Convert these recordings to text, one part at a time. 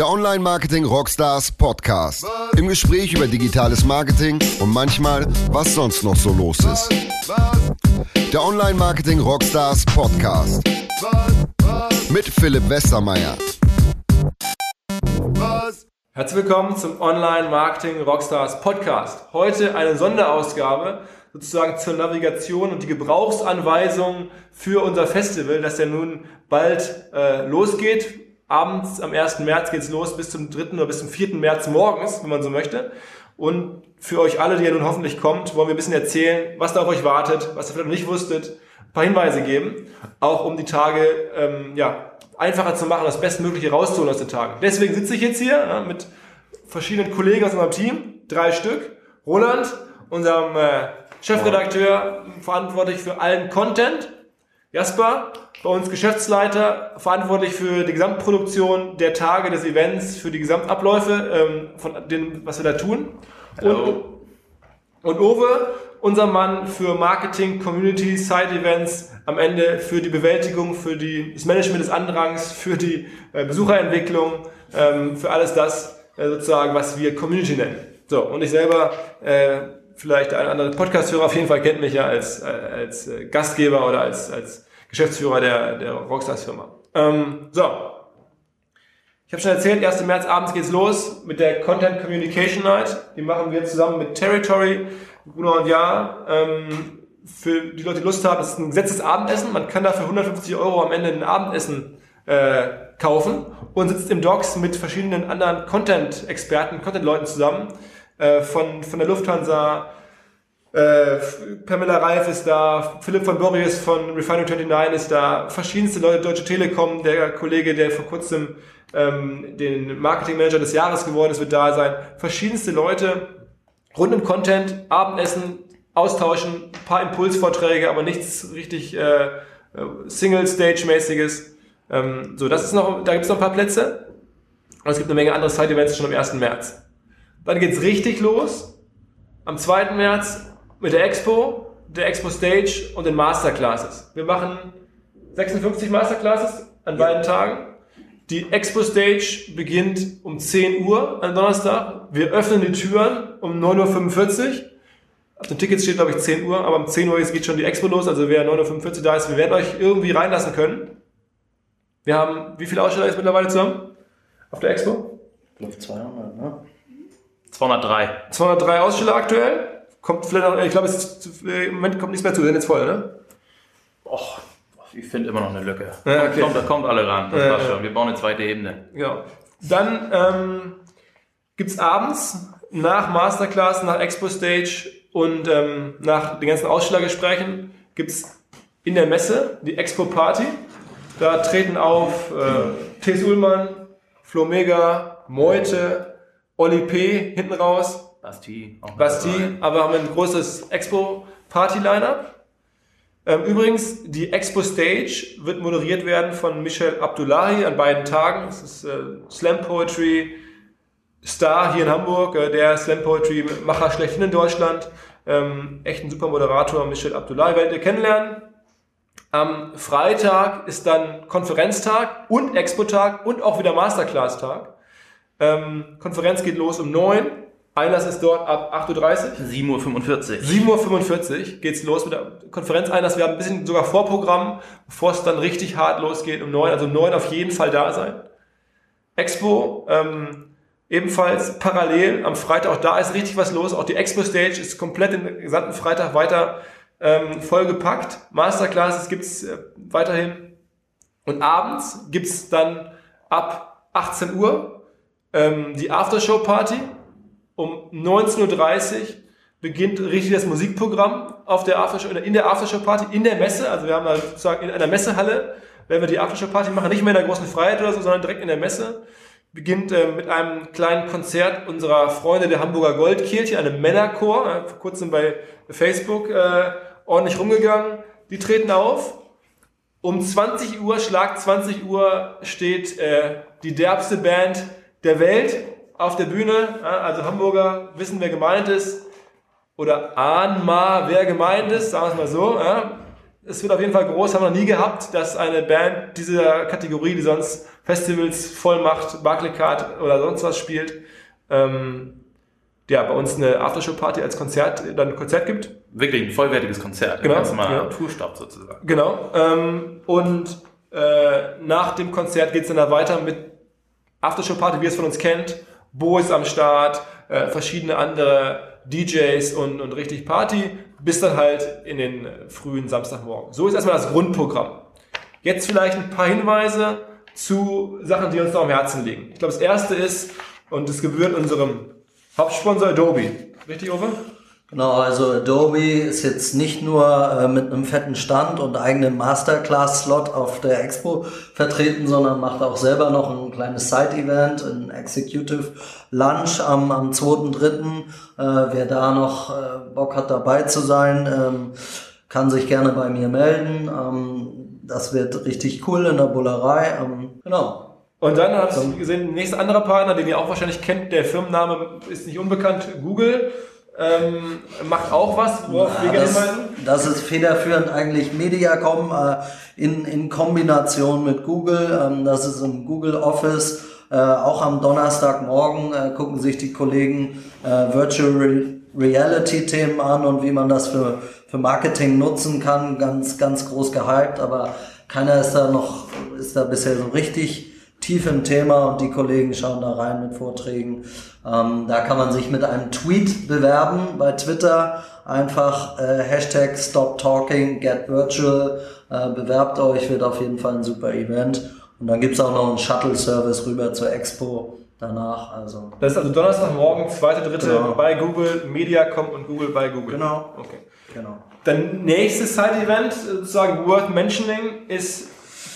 Der Online Marketing Rockstars Podcast. Im Gespräch über digitales Marketing und manchmal, was sonst noch so los ist. Der Online Marketing Rockstars Podcast. Mit Philipp Westermeier. Herzlich willkommen zum Online Marketing Rockstars Podcast. Heute eine Sonderausgabe sozusagen zur Navigation und die Gebrauchsanweisung für unser Festival, das ja nun bald äh, losgeht. Abends am 1. März geht's los bis zum 3. oder bis zum 4. März morgens, wenn man so möchte. Und für euch alle, die ja nun hoffentlich kommt, wollen wir ein bisschen erzählen, was da auf euch wartet, was ihr vielleicht noch nicht wusstet, ein paar Hinweise geben, auch um die Tage ähm, ja, einfacher zu machen, das Bestmögliche rauszuholen aus den Tagen. Deswegen sitze ich jetzt hier ja, mit verschiedenen Kollegen aus unserem Team, drei Stück. Roland, unserem äh, Chefredakteur, verantwortlich für allen Content. Jasper, bei uns Geschäftsleiter, verantwortlich für die Gesamtproduktion der Tage, des Events, für die Gesamtabläufe ähm, von dem, was wir da tun. Und, und Owe, unser Mann für Marketing, Community, Side-Events, am Ende für die Bewältigung, für die, das Management des Andrangs, für die äh, Besucherentwicklung, ähm, für alles das äh, sozusagen, was wir Community nennen. So, und ich selber äh, vielleicht ein anderer Podcast-Hörer auf jeden Fall kennt mich ja als, äh, als äh, Gastgeber oder als, als Geschäftsführer der, der Rockstars-Firma. Ähm, so. Ich habe schon erzählt, 1. März abends geht's los mit der Content Communication Night. Die machen wir zusammen mit Territory, Bruno und Ja. Ähm, für die Leute, die Lust haben, es ist ein gesetztes Abendessen. Man kann dafür 150 Euro am Ende ein Abendessen äh, kaufen und sitzt im Docs mit verschiedenen anderen Content-Experten, Content-Leuten zusammen äh, von, von der Lufthansa, äh, Pamela Reif ist da, Philipp von Borries von Refinery 29 ist da, verschiedenste Leute, Deutsche Telekom, der Kollege, der vor kurzem ähm, den Marketing Manager des Jahres geworden ist, wird da sein. Verschiedenste Leute rund um Content, Abendessen, austauschen, ein paar Impulsvorträge, aber nichts richtig äh, Single-Stage-mäßiges. Ähm, so, das ist noch, da gibt es noch ein paar Plätze. Und es gibt eine Menge andere Side-Events schon am 1. März. Dann geht's richtig los. Am 2. März mit der Expo, der Expo Stage und den Masterclasses. Wir machen 56 Masterclasses an beiden Tagen. Die Expo Stage beginnt um 10 Uhr am Donnerstag. Wir öffnen die Türen um 9.45 Uhr. Auf den Tickets steht, glaube ich, 10 Uhr, aber um 10 Uhr geht schon die Expo los. Also wer 9.45 Uhr da ist, wir werden euch irgendwie reinlassen können. Wir haben, wie viele Aussteller ist mittlerweile zusammen? Auf der Expo? Ich glaube 200, ne? 203. 203 Aussteller aktuell. Kommt vielleicht noch, ich glaube, es ist, im Moment kommt nichts mehr zu, wir sind jetzt voll, ne? Och, ich finde immer noch eine Lücke. Ja, okay. kommt, da kommt alle ran, das Ja, ja. schon. Wir bauen eine zweite Ebene. Ja. Dann ähm, gibt es abends nach Masterclass, nach Expo Stage und ähm, nach den ganzen Ausstellergesprächen gibt es in der Messe die Expo Party. Da treten auf äh, T.S. Ullmann, Flo Mega, Meute, Oli P. hinten raus, Basti. Auch Basti, dabei. aber haben ein großes Expo-Party-Line-Up. Ähm, übrigens, die Expo Stage wird moderiert werden von Michel Abdullahi an beiden Tagen. Das ist äh, Slam Poetry Star hier in Hamburg, äh, der Slam Poetry Macher schlechthin in Deutschland. Ähm, echt ein super Moderator, Michel Abdullahi, werdet ihr kennenlernen. Am Freitag ist dann Konferenztag und Expo-Tag und auch wieder Masterclass-Tag. Ähm, Konferenz geht los um 9. Einlass ist dort ab 8.30 Uhr. 7.45 7.45 Uhr geht's los mit der Konferenzeinlass. Wir haben ein bisschen sogar Vorprogramm, bevor es dann richtig hart losgeht um 9. Also um 9 auf jeden Fall da sein. Expo, ähm, ebenfalls parallel am Freitag, auch da ist richtig was los. Auch die Expo Stage ist komplett den gesamten Freitag weiter ähm, vollgepackt. Masterclasses gibt's äh, weiterhin. Und abends gibt's dann ab 18 Uhr ähm, die Aftershow-Party. Um 19.30 Uhr beginnt richtig das Musikprogramm auf der Aftershow, in der Aftershow-Party, in der Messe. Also wir haben da sozusagen in einer Messehalle, werden wir die Aftershow-Party machen, nicht mehr in der großen Freiheit oder so, sondern direkt in der Messe. Beginnt äh, mit einem kleinen Konzert unserer Freunde der Hamburger Goldkirche, einem Männerchor, äh, vor kurzem bei Facebook äh, ordentlich rumgegangen. Die treten auf. Um 20 Uhr, Schlag 20 Uhr, steht äh, die derbste Band der Welt auf der Bühne. Also Hamburger wissen, wer gemeint ist. Oder ahnen mal, wer gemeint ist, sagen wir es mal so. Es wird auf jeden Fall groß, haben wir noch nie gehabt, dass eine Band dieser Kategorie, die sonst Festivals voll macht, Barclaycard oder sonst was spielt, ähm, ja, bei uns eine Aftershow-Party als Konzert, dann ein Konzert gibt. Wirklich ein vollwertiges Konzert. Genau, Ganz normaler ja. Tourstopp sozusagen. Genau. Ähm, und äh, nach dem Konzert geht's dann da weiter mit Aftershow-Party, wie ihr es von uns kennt. Bo ist am Start, äh, verschiedene andere DJs und, und richtig Party, bis dann halt in den frühen Samstagmorgen. So ist erstmal das Grundprogramm. Jetzt vielleicht ein paar Hinweise zu Sachen, die uns noch am Herzen liegen. Ich glaube, das erste ist, und es gebührt unserem Hauptsponsor Adobe. Richtig, Uwe? Genau, also Adobe ist jetzt nicht nur äh, mit einem fetten Stand und eigenem Masterclass-Slot auf der Expo vertreten, sondern macht auch selber noch ein kleines Side-Event, ein Executive Lunch am, am 2.3. Äh, wer da noch äh, Bock hat dabei zu sein, ähm, kann sich gerne bei mir melden. Ähm, das wird richtig cool in der Bullerei. Ähm, genau. Und dann hast du gesehen, nächster anderer Partner, den ihr auch wahrscheinlich kennt, der Firmenname ist nicht unbekannt, Google, ähm, macht auch was, worauf wir Ja, gerne das, hinweisen. das ist federführend eigentlich Mediacom äh, in, in Kombination mit Google. Ähm, das ist im Google Office. Äh, auch am Donnerstagmorgen äh, gucken sich die Kollegen äh, Virtual Re Reality Themen an und wie man das für, für Marketing nutzen kann. Ganz, ganz groß gehypt, aber keiner ist da noch, ist da bisher so richtig tief im Thema und die Kollegen schauen da rein mit Vorträgen. Ähm, da kann man sich mit einem Tweet bewerben bei Twitter. Einfach äh, Hashtag Stop Talking, Get Virtual. Äh, bewerbt euch, wird auf jeden Fall ein super Event. Und dann gibt's auch noch einen Shuttle-Service rüber zur Expo danach. Also Das ist also Donnerstagmorgen, zweite, dritte Genau. bei Google, Mediacom und Google bei Google. Genau. Okay. genau. Dann nächstes Side-Event, sozusagen worth mentioning, ist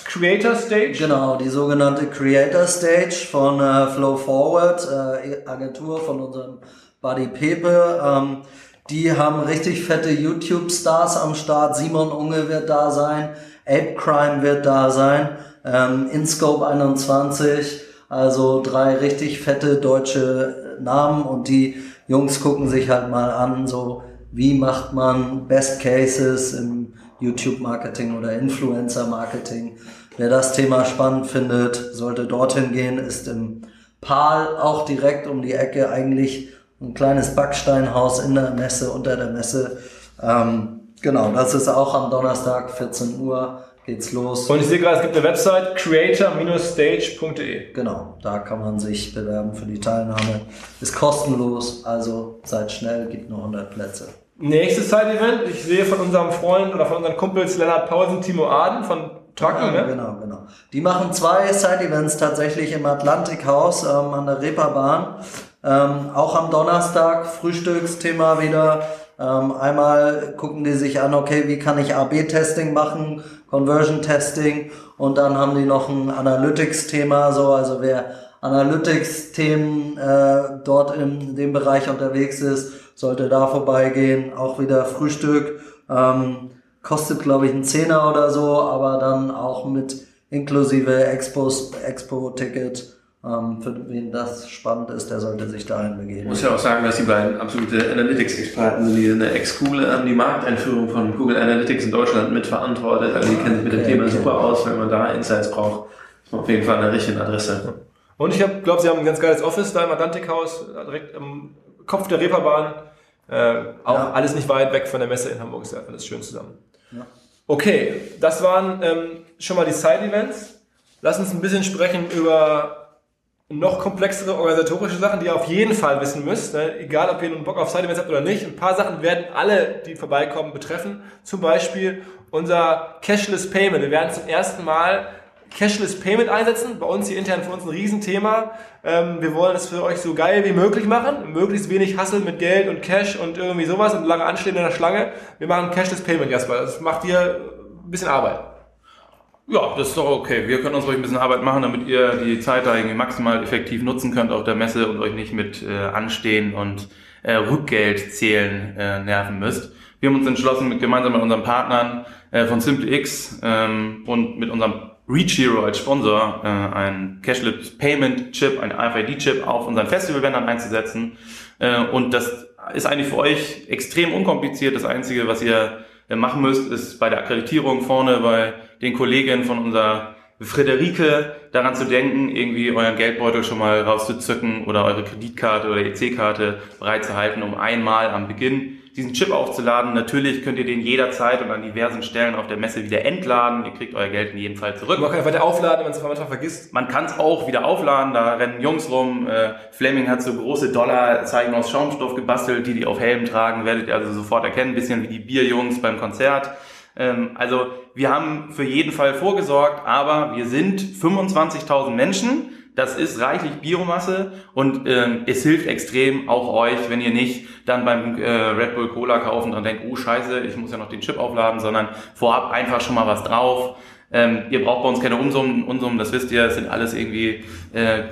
Creator Stage. Genau, die sogenannte Creator Stage von äh, Flow Forward, äh, Agentur von unserem Buddy Pepe. Ähm, die haben richtig fette YouTube-Stars am Start. Simon Unge wird da sein, Ape Crime wird da sein, ähm, InScope 21. Also drei richtig fette deutsche Namen und die Jungs gucken sich halt mal an, so wie macht man Best Cases im YouTube-Marketing oder Influencer-Marketing. Wer das Thema spannend findet, sollte dorthin gehen, ist im Pal auch direkt um die Ecke eigentlich ein kleines Backsteinhaus in der Messe, unter der Messe. Ähm, genau, das ist auch am Donnerstag, 14 Uhr geht's los. Und ich sehe gerade, es gibt eine Website, creator-stage.de. Genau, da kann man sich bewerben für die Teilnahme. Ist kostenlos, also seid schnell, gibt nur 100 Plätze. Nächstes Side-Event, ich sehe von unserem Freund oder von unseren Kumpels Lennart Pausen, Timo Aden von Trucken, Ja, ne? Genau, genau. Die machen zwei Side-Events tatsächlich im Atlantikhaus ähm, an der Reeperbahn. Ähm, auch am Donnerstag Frühstücksthema wieder. Ähm, einmal gucken die sich an, okay, wie kann ich AB-Testing machen, Conversion-Testing und dann haben die noch ein Analytics-Thema, so also wer Analytics-Themen äh, dort in dem Bereich unterwegs ist, sollte da vorbeigehen. Auch wieder Frühstück. Ähm, kostet glaube ich einen Zehner oder so, aber dann auch mit inklusive Expos, Expo-Ticket. Ähm, für wen das spannend ist, der sollte sich dahin Ich begeben. muss ja auch sagen, dass die beiden absolute Analytics-Experten sind, die eine Ex-Schule haben die Markteinführung von Google Analytics in Deutschland mitverantwortet. Also die kennen sich mit dem Okay, Thema okay. super aus, wenn man da Insights braucht. Ist man auf jeden Fall an der richtigen Adresse. Und ich glaube, sie haben ein ganz geiles Office da im Atlantikhaus, direkt am Kopf der Reeperbahn. Äh, auch Ja. alles nicht weit weg von der Messe in Hamburg, ist ja alles schön zusammen. Ja. Okay, das waren ähm, schon mal die Side-Events. Lass uns ein bisschen sprechen über noch komplexere organisatorische Sachen, die ihr auf jeden Fall wissen müsst. Ne? Egal, ob ihr nun Bock auf Side-Events habt oder nicht. Ein paar Sachen werden alle, die vorbeikommen, betreffen. Zum Beispiel unser Cashless Payment. Wir werden zum ersten Mal Cashless Payment einsetzen. Bei uns hier intern für uns ein Riesenthema. Ähm, wir wollen es für euch so geil wie möglich machen. Möglichst wenig Hassel mit Geld und Cash und irgendwie sowas und lange Anstehen in der Schlange. Wir machen Cashless Payment, Jasper. Das macht dir ein bisschen Arbeit. Ja, das ist doch okay. Wir können uns ruhig ein bisschen Arbeit machen, damit ihr die Zeit da irgendwie maximal effektiv nutzen könnt auf der Messe und euch nicht mit äh, Anstehen und äh, Rückgeld zählen äh, nerven müsst. Wir haben uns entschlossen, mit, gemeinsam mit unseren Partnern äh, von SimpleX ähm, und mit unserem Reach Hero als Sponsor äh, einen Cashless Payment Chip, einen RFID-Chip auf unseren Festivalbändern einzusetzen. Äh, und das ist eigentlich für euch extrem unkompliziert. Das Einzige, was ihr äh, machen müsst, ist bei der Akkreditierung vorne bei den Kolleginnen von unserer Friederike daran zu denken, irgendwie euren Geldbeutel schon mal rauszuzücken oder eure Kreditkarte oder EC-Karte bereitzuhalten, um einmal am Beginn diesen Chip aufzuladen. Natürlich könnt ihr den jederzeit und an diversen Stellen auf der Messe wieder entladen. Ihr kriegt euer Geld in jedem Fall zurück. Man kann einfach aufladen, wenn man es manchmal vergisst. Man kann es auch wieder aufladen, da rennen Jungs rum. Äh, Fleming hat so große Dollarzeichen aus Schaumstoff gebastelt, die die auf Helm tragen, werdet ihr also sofort erkennen, ein bisschen wie die Bierjungs beim Konzert. Ähm, also wir haben für jeden Fall vorgesorgt, aber wir sind 25.000 Menschen. Das ist reichlich Biomasse und ähm, es hilft extrem auch euch, wenn ihr nicht dann beim äh, Red Bull Cola kaufen und denkt, oh scheiße, ich muss ja noch den Chip aufladen, sondern vorab einfach schon mal was drauf. Ähm, ihr braucht bei uns keine Unsummen, Unsummen, das wisst ihr, es sind alles irgendwie äh,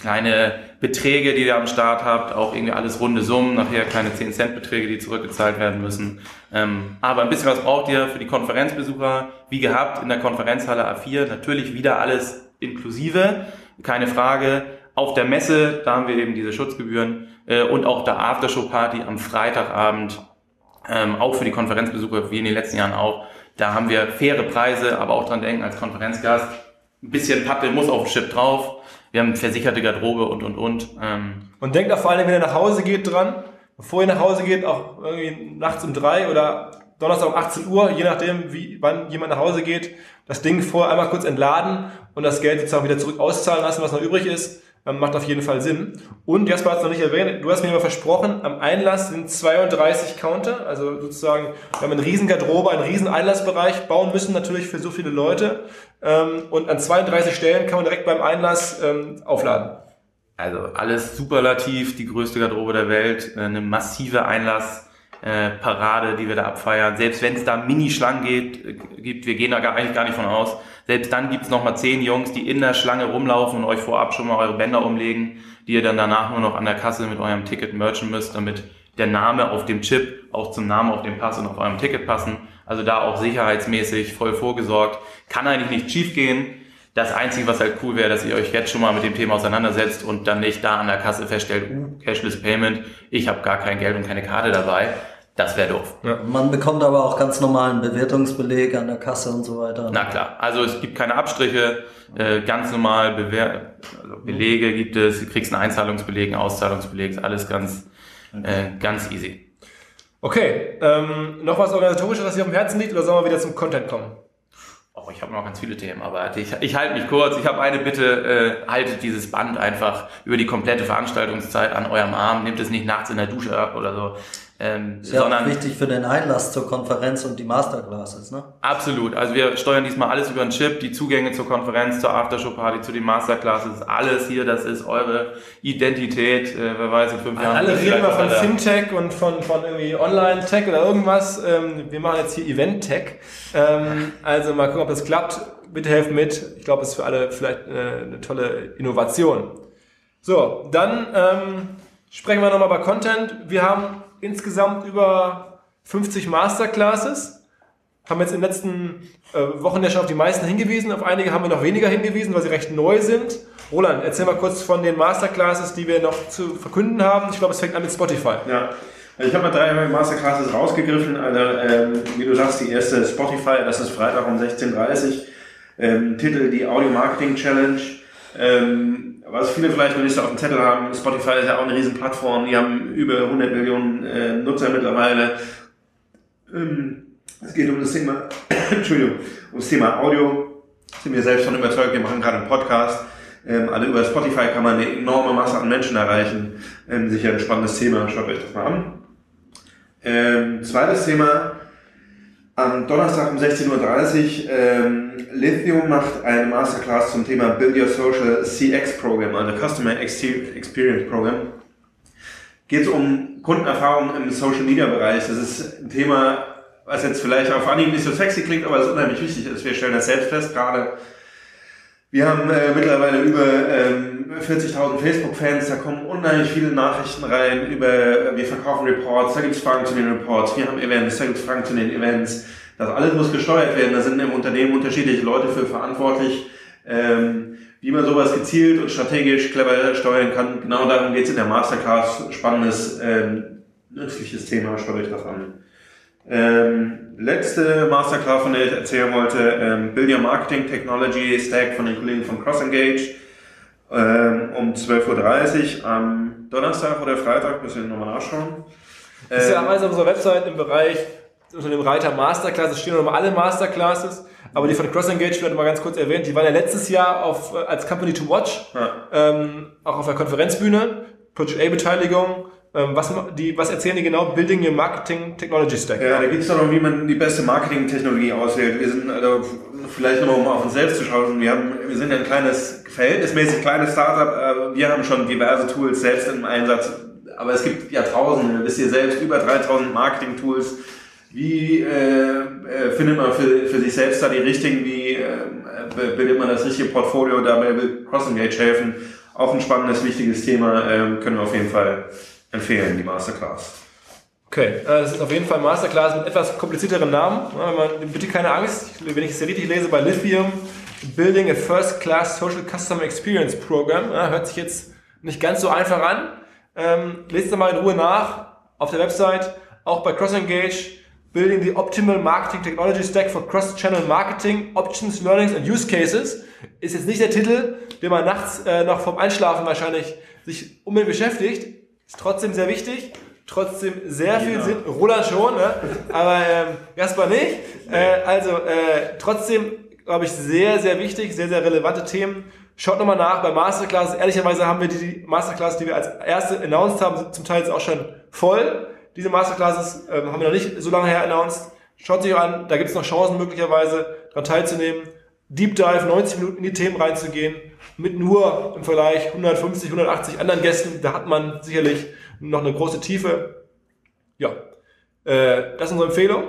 kleine Beträge, die ihr am Start habt, auch irgendwie alles runde Summen, nachher kleine 10 Cent Beträge, die zurückgezahlt werden müssen. Ähm, aber ein bisschen was braucht ihr für die Konferenzbesucher, wie gehabt in der Konferenzhalle A4, natürlich wieder alles inklusive, keine Frage. Auf der Messe, da haben wir eben diese Schutzgebühren äh, und auch der Aftershow-Party am Freitagabend, ähm, auch für die Konferenzbesucher, wie in den letzten Jahren auch. Da haben wir faire Preise, aber auch dran denken als Konferenzgast, ein bisschen Pappe muss auf dem Chip drauf wir haben versicherte Garderobe und, und, und. Ähm. Und denkt auch vor allem, wenn ihr nach Hause geht, dran, bevor ihr nach Hause geht, auch irgendwie nachts um drei oder Donnerstag um 18 Uhr, je nachdem, wie, wann jemand nach Hause geht, das Ding vorher einmal kurz entladen und das Geld sozusagen wieder zurück auszahlen lassen, was noch übrig ist, ähm, macht auf jeden Fall Sinn. Und Jasper hat es noch nicht erwähnt, du hast mir immer versprochen, am Einlass sind 32 Counter, also sozusagen, wir haben eine riesen Garderobe, einen riesen Einlassbereich bauen müssen, natürlich für so viele Leute. Ähm, und an 32 Stellen kann man direkt beim Einlass ähm, aufladen. Also alles superlativ, die größte Garderobe der Welt, äh, eine massive Einlassparade, die wir da abfeiern. Selbst wenn es da Mini-Schlangen geht, äh, gibt, wir gehen da gar, eigentlich gar nicht von aus. Selbst dann gibt's noch mal zehn Jungs, die in der Schlange rumlaufen und euch vorab schon mal eure Bänder umlegen, die ihr dann danach nur noch an der Kasse mit eurem Ticket merchen müsst, damit der Name auf dem Chip auch zum Namen auf dem Pass und auf eurem Ticket passen. Also da auch sicherheitsmäßig voll vorgesorgt. Kann eigentlich nicht schief gehen. Das Einzige, was halt cool wäre, dass ihr euch jetzt schon mal mit dem Thema auseinandersetzt und dann nicht da an der Kasse feststellt, uh, Cashless Payment, ich habe gar kein Geld und keine Karte dabei. Das wäre doof. Ja. Man bekommt aber auch ganz normalen Bewertungsbeleg an der Kasse und so weiter. Na klar, also es gibt keine Abstriche, äh, ganz normal Bewer also Belege gibt es, du kriegst einen Einzahlungsbeleg, einen Auszahlungsbeleg, ist alles ganz, äh, ganz easy. Okay, ähm, noch was organisatorisches, was dir auf dem Herzen liegt, oder sollen wir wieder zum Content kommen? Oh, ich habe noch ganz viele Themen, aber ich, ich halte mich kurz. Ich habe eine Bitte, äh, haltet dieses Band einfach über die komplette Veranstaltungszeit an eurem Arm, nehmt es nicht nachts in der Dusche ab oder so. Ähm, ist ja sondern, auch wichtig für den Einlass zur Konferenz und die Masterclasses, ne? Absolut. Also wir steuern diesmal alles über einen Chip, die Zugänge zur Konferenz, zur Aftershow-Party, zu den Masterclasses, alles hier, das ist eure Identität, äh, wer weiß, in fünf Jahren. Alle reden mal von Fintech und von, von irgendwie Online-Tech oder irgendwas. Ähm, wir machen jetzt hier Event-Tech. Ähm, also mal gucken, ob das klappt. Bitte helft mit. Ich glaube, es ist für alle vielleicht äh, eine tolle Innovation. So, dann ähm, sprechen wir nochmal über Content. Wir haben insgesamt über 50 Masterclasses. Haben jetzt in den letzten äh, Wochen ja schon auf die meisten hingewiesen. Auf einige haben wir noch weniger hingewiesen, weil sie recht neu sind. Roland, erzähl mal kurz von den Masterclasses, die wir noch zu verkünden haben. Ich glaube, es fängt an mit Spotify. Ja. Ich habe mal drei Masterclasses rausgegriffen. Also, ähm, wie du sagst, die erste Spotify, das ist Freitag um 16.30 Uhr. Ähm, Titel die Audio Marketing Challenge. Ähm, was viele vielleicht noch nicht so auf dem Zettel haben, Spotify ist ja auch eine riesen Plattform, die haben über 100 Millionen äh, Nutzer mittlerweile. Ähm, es geht um das Thema, Entschuldigung, um das Thema Audio. Sind wir selbst von überzeugt, wir machen gerade einen Podcast. Ähm, alle über Spotify kann man eine enorme Masse an Menschen erreichen. Ähm, sicher ein spannendes Thema, schaut euch das mal an. Ähm, zweites Thema, am Donnerstag um 16.30 Uhr, ähm, Lithium macht eine Masterclass zum Thema Build Your Social CX Program, also Customer Experience Program. Geht es um Kundenerfahrung im Social Media Bereich. Das ist ein Thema, was jetzt vielleicht auf Anhieb nicht so sexy klingt, aber das unheimlich wichtig ist. Wir stellen das selbst fest gerade. Wir haben äh, mittlerweile über ähm, 40.000 Facebook-Fans, da kommen unheimlich viele Nachrichten rein über, äh, wir verkaufen Reports, da gibt es Fragen zu den Reports, wir haben Events, da gibt es Fragen zu den Events. Das alles muss gesteuert werden, da sind im Unternehmen unterschiedliche Leute für verantwortlich. Ähm, wie man sowas gezielt und strategisch clever steuern kann, genau darum geht es in der Masterclass. Spannendes, ähm, nützliches Thema, schaut euch das an. Ähm, letzte Masterclass, von der ich erzählen wollte, ähm, Build Your Marketing Technology Stack von den Kollegen von CrossEngage ähm, um 12.30 Uhr am Donnerstag oder Freitag, müssen wir nochmal nachschauen. Das ist ja Ähm, alles auf unserer Website im Bereich unter dem Reiter Masterclasses stehen nochmal alle Masterclasses, aber die von CrossEngage wird mal ganz kurz erwähnt. Die waren ja letztes Jahr auf, äh, als Company to Watch, Ja. ähm, auch auf der Konferenzbühne, Project A-Beteiligung. Ähm, was, die, was erzählen die genau? Building Your Marketing Technology Stack. Ja, da geht es darum, wie man die beste Marketingtechnologie auswählt. Wir sind, also, vielleicht nochmal, um auf uns selbst zu schauen, wir, haben, wir sind ein kleines, verhältnismäßig kleines Startup. äh, Wir haben schon diverse Tools selbst im Einsatz. Aber es gibt ja tausende, wisst ihr selbst, über 3000 Marketing-Tools. Wie äh, äh, findet man für, für sich selbst da die richtigen, wie äh, äh, bildet man das richtige Portfolio, dabei will CrossEngage helfen. Auch ein spannendes, wichtiges Thema, ähm, können wir auf jeden Fall empfehlen, die Masterclass. Okay, äh, das ist auf jeden Fall Masterclass mit etwas komplizierteren Namen. Bitte keine Angst, wenn ich es richtig lese, bei Lithium Building a First Class Social Customer Experience Program. Hört sich jetzt nicht ganz so einfach an. Ähm, lest mal in Ruhe nach auf der Website, auch bei CrossEngage. Building the Optimal Marketing Technology Stack for Cross-Channel Marketing, Options, Learnings and Use Cases. Ist jetzt nicht der Titel, den man nachts äh, noch vorm Einschlafen wahrscheinlich sich unbedingt beschäftigt. Ist trotzdem sehr wichtig. Trotzdem sehr viel Sinn. Roland schon, ne? aber ähm, Gaspar nicht. Äh, also äh, trotzdem, glaube ich, sehr, sehr wichtig, sehr, sehr relevante Themen. Schaut nochmal nach bei Masterclass. Ehrlicherweise haben wir die Masterclass, die wir als erste announced haben, zum Teil jetzt auch schon voll. Diese Masterclasses ähm, haben wir noch nicht so lange her announced. Schaut sich an, da gibt es noch Chancen möglicherweise daran teilzunehmen. Deep Dive, 90 Minuten in die Themen reinzugehen, mit nur im Vergleich 150, 180 anderen Gästen. Da hat man sicherlich noch eine große Tiefe. Ja, äh, das ist unsere Empfehlung.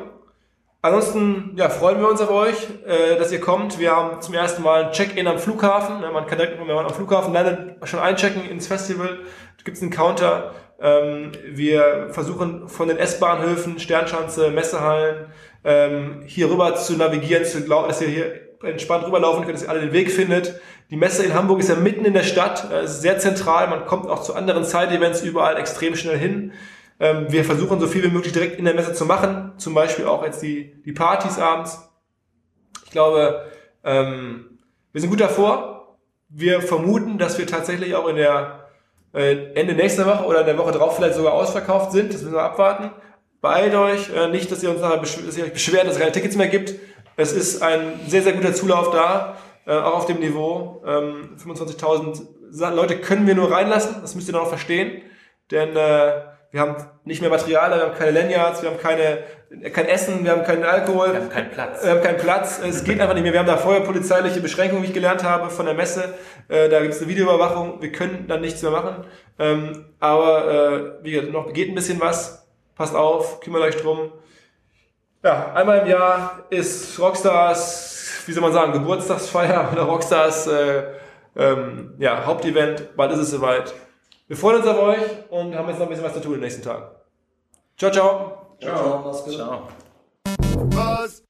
Ansonsten ja, freuen wir uns auf euch, äh, dass ihr kommt. Wir haben zum ersten Mal ein Check-in am Flughafen. Man kann direkt, wenn man am Flughafen landet, schon einchecken ins Festival. Da gibt es einen Counter. Ähm, wir versuchen von den S-Bahnhöfen, Sternschanze, Messehallen, ähm, hier rüber zu navigieren, zu lau- dass ihr hier entspannt rüberlaufen könnt, dass ihr alle den Weg findet. Die Messe in Hamburg ist ja mitten in der Stadt, äh, ist sehr zentral. Man kommt auch zu anderen Side-Events überall extrem schnell hin. Ähm, wir versuchen so viel wie möglich direkt in der Messe zu machen, zum Beispiel auch jetzt die, die Partys abends. Ich glaube, ähm, wir sind gut davor. Wir vermuten, dass wir tatsächlich auch in der äh, Ende nächster Woche oder in der Woche drauf vielleicht sogar ausverkauft sind. Das müssen wir abwarten. Beeilt euch, äh, nicht, dass ihr uns nachher dass ihr euch beschwert, dass es keine Tickets mehr gibt. Es ist ein sehr, sehr guter Zulauf da, äh, auch auf dem Niveau. Ähm, 25.000 Sa- Leute können wir nur reinlassen, das müsst ihr noch verstehen. Denn äh, wir haben nicht mehr Material, wir haben keine Lanyards, wir haben keine, kein Essen, wir haben keinen Alkohol. Wir haben keinen Platz. Wir haben keinen Platz, es geht einfach nicht mehr. Wir haben da vorher polizeiliche Beschränkungen, wie ich gelernt habe, von der Messe. Äh, da gibt es eine Videoüberwachung, wir können dann nichts mehr machen. Ähm, aber äh, wie gesagt, noch geht ein bisschen was. Passt auf, kümmert euch drum. Ja, einmal im Jahr ist Rockstars, wie soll man sagen, Geburtstagsfeier oder Rockstars äh, ähm, ja, Hauptevent. Bald ist es soweit. Wir freuen uns auf euch und haben jetzt noch ein bisschen was zu tun in den nächsten Tagen. Ciao, ciao. Ciao, gut. Ciao. Buzz,